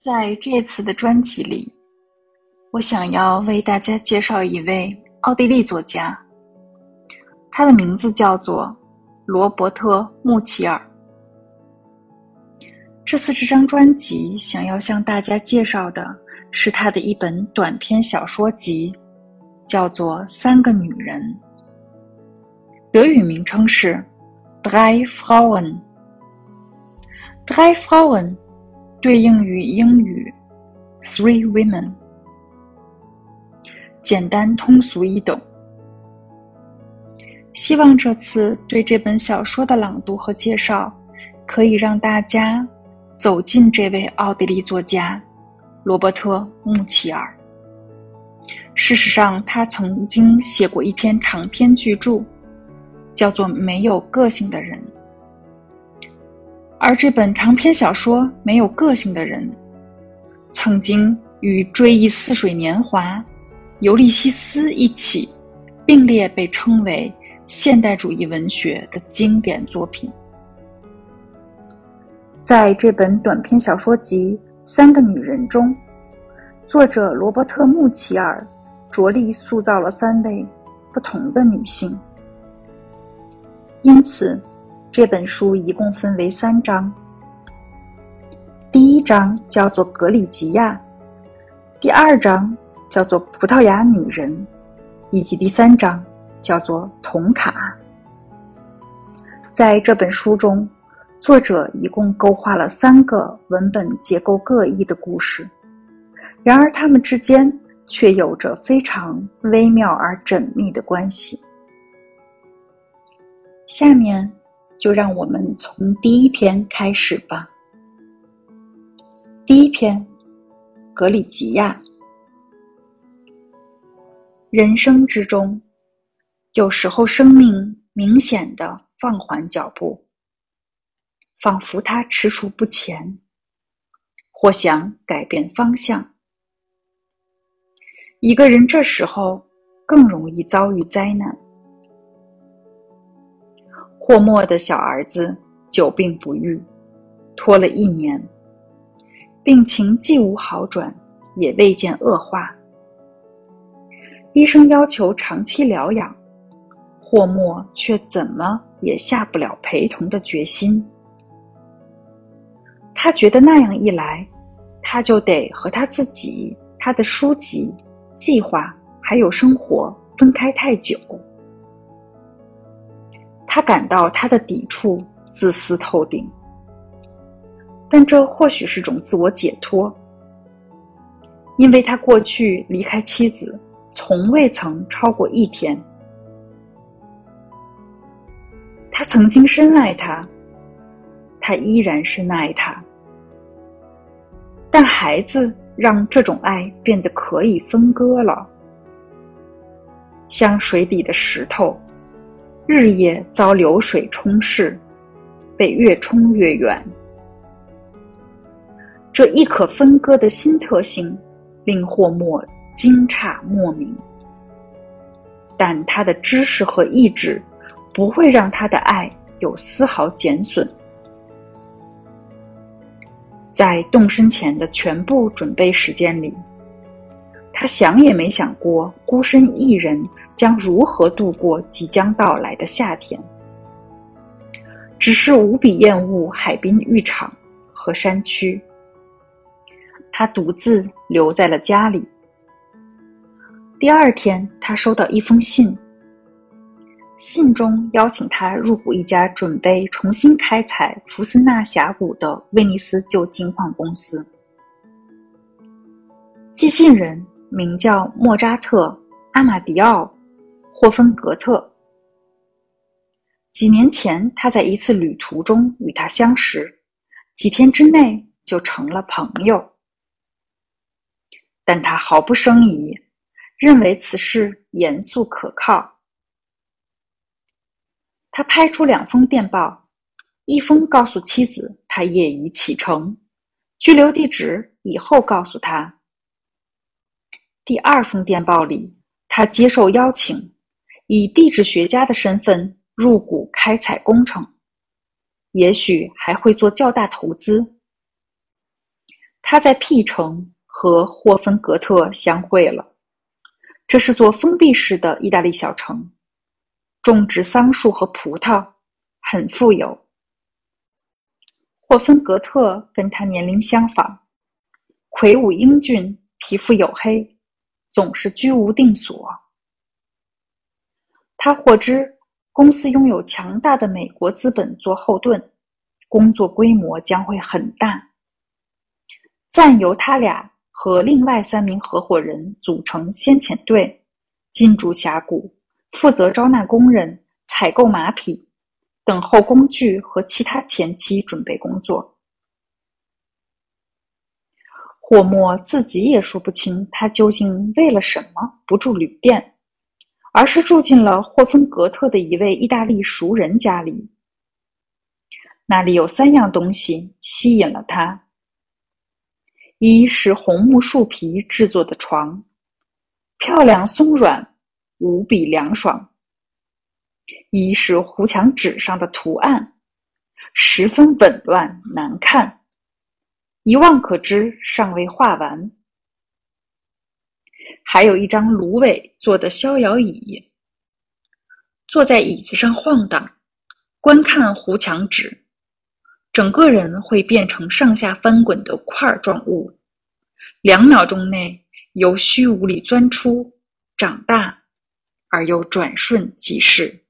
在这次的专辑里，我想要为大家介绍一位奥地利作家，他的名字叫做罗伯特·穆齐尔。这次这张专辑想要向大家介绍的是他的一本短篇小说集，叫做《三个女人》，德语名称是《Drei Frauen》，《Drei Frauen》。对应于英语，three women，简单通俗易懂。希望这次对这本小说的朗读和介绍，可以让大家走进这位奥地利作家罗伯特·穆齐尔。事实上，他曾经写过一篇长篇巨著，叫做《没有个性的人》。而这本长篇小说《没有个性的人》，曾经与《追忆似水年华》《尤利西斯》一起并列被称为现代主义文学的经典作品。在这本短篇小说集《三个女人》中，作者罗伯特·穆齐尔着力塑造了三位不同的女性，因此。这本书一共分为三章，第一章叫做《格里吉亚》，第二章叫做《葡萄牙女人》，以及第三章叫做《童卡》。在这本书中，作者一共勾画了三个文本结构各异的故事，然而它们之间却有着非常微妙而缜密的关系。下面。就让我们从第一篇开始吧。第一篇，格里吉亚。人生之中，有时候生命明显的放缓脚步，仿佛它踟蹰不前，或想改变方向。一个人这时候更容易遭遇灾难。霍莫的小儿子久病不愈，拖了一年，病情既无好转，也未见恶化。医生要求长期疗养，霍莫却怎么也下不了陪同的决心。他觉得那样一来，他就得和他自己、他的书籍、计划还有生活分开太久。他感到他的抵触自私透顶，但这或许是种自我解脱，因为他过去离开妻子从未曾超过一天。他曾经深爱她，他依然深爱她，但孩子让这种爱变得可以分割了，像水底的石头。日夜遭流水冲逝，被越冲越远。这一可分割的新特性，令霍莫惊诧莫名。但他的知识和意志，不会让他的爱有丝毫减损。在动身前的全部准备时间里，他想也没想过孤身一人。将如何度过即将到来的夏天？只是无比厌恶海滨浴场和山区。他独自留在了家里。第二天，他收到一封信，信中邀请他入股一家准备重新开采福斯纳峡谷的威尼斯旧金矿公司。寄信人名叫莫扎特·阿马迪奥。霍芬格特。几年前，他在一次旅途中与他相识，几天之内就成了朋友。但他毫不生疑，认为此事严肃可靠。他拍出两封电报，一封告诉妻子他业已启程，居留地址以后告诉他。第二封电报里，他接受邀请。以地质学家的身份入股开采工程，也许还会做较大投资。他在 P 城和霍芬格特相会了。这是座封闭式的意大利小城，种植桑树和葡萄，很富有。霍芬格特跟他年龄相仿，魁梧英俊，皮肤黝黑，总是居无定所。他获知公司拥有强大的美国资本做后盾，工作规模将会很大。暂由他俩和另外三名合伙人组成先遣队，进驻峡谷，负责招纳工人、采购马匹。等候工具和其他前期准备工作。霍莫自己也说不清他究竟为了什么不住旅店，而是住进了霍芬格特的一位意大利熟人家里。那里有三样东西吸引了他：一是红木树皮制作的床，漂亮松软，无比凉爽。一是糊墙纸上的图案，十分紊乱难看，一望可知尚未画完。还有一张芦苇做的逍遥椅，坐在椅子上晃荡，观看糊墙纸，整个人会变成上下翻滚的块状物，两秒钟内由虚无里钻出，长大，而又转瞬即逝。